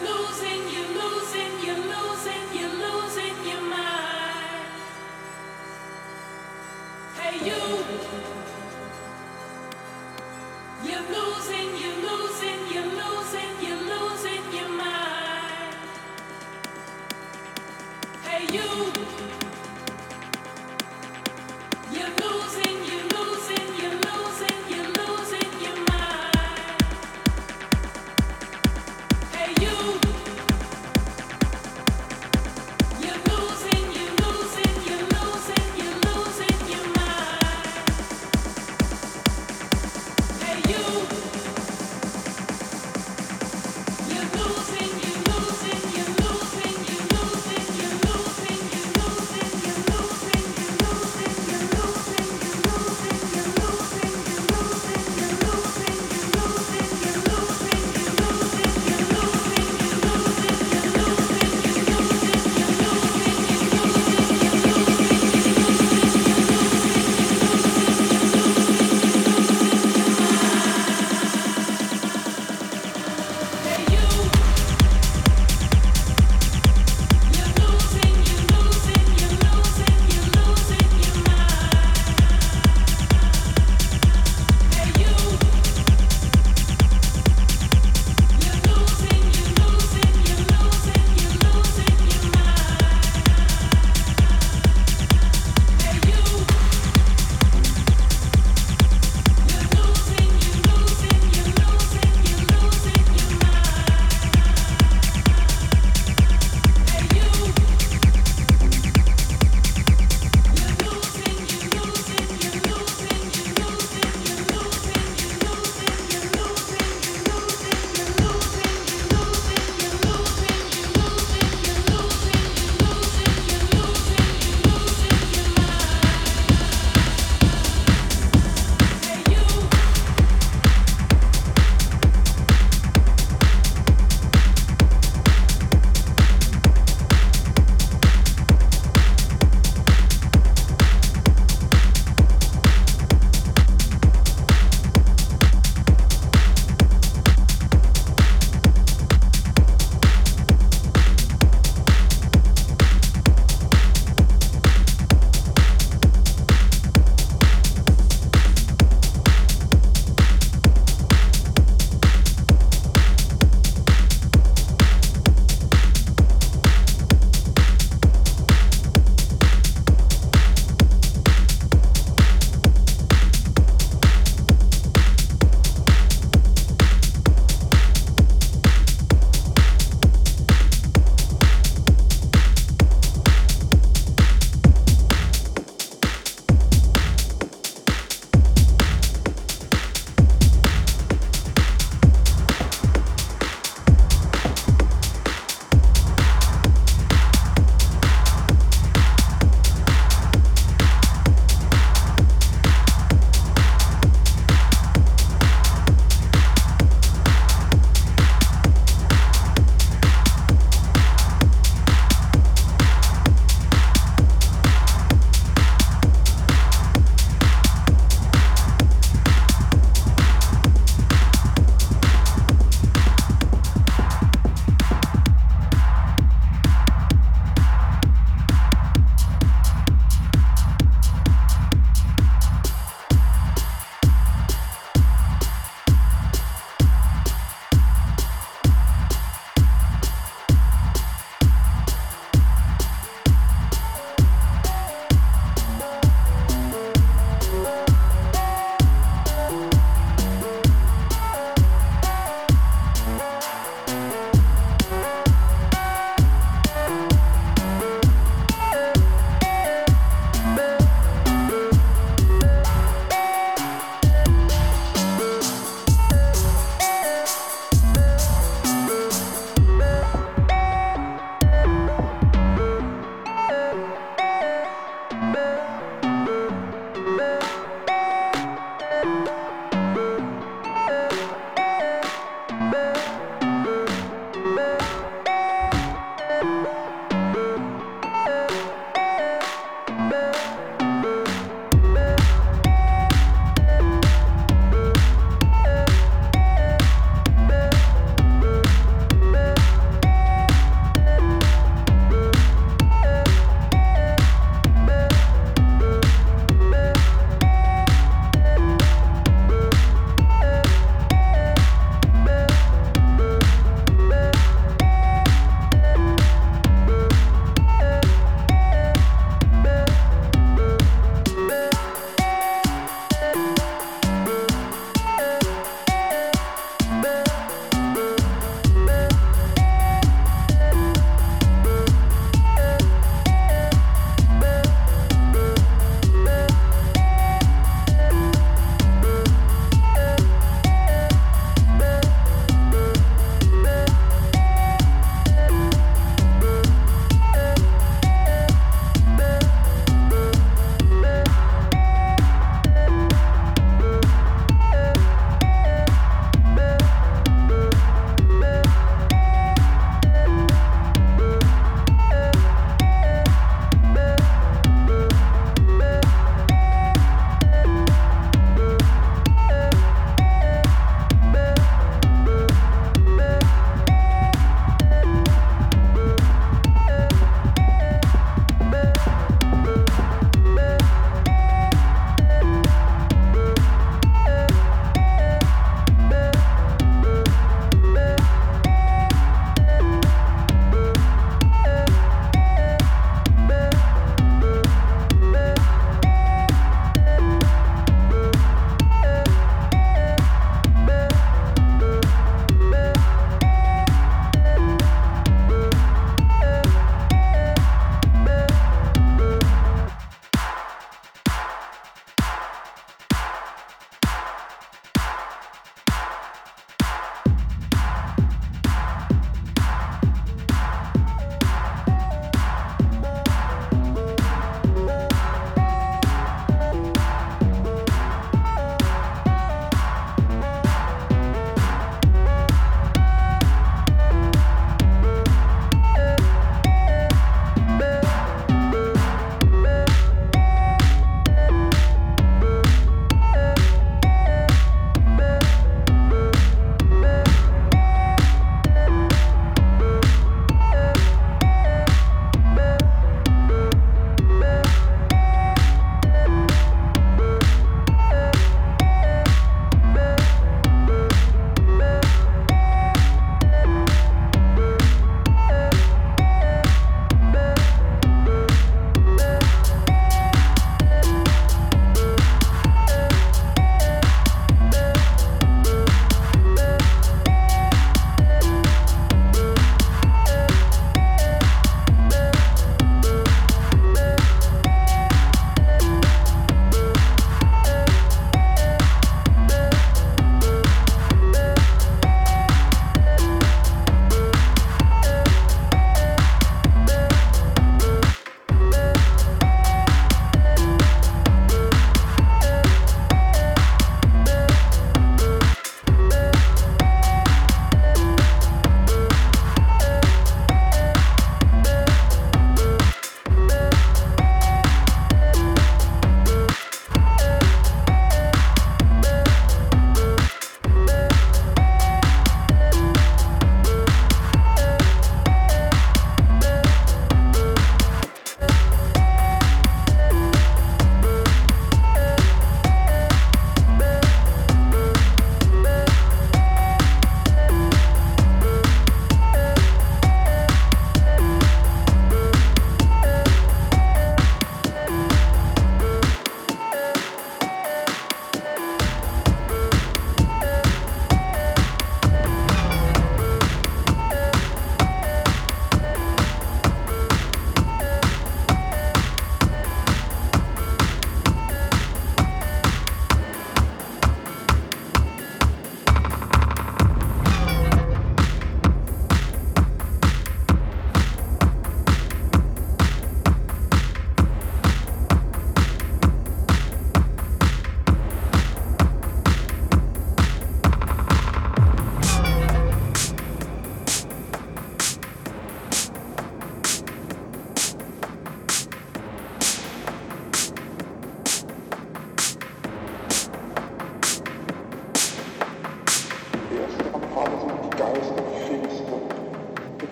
losing you.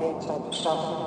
Winter bestand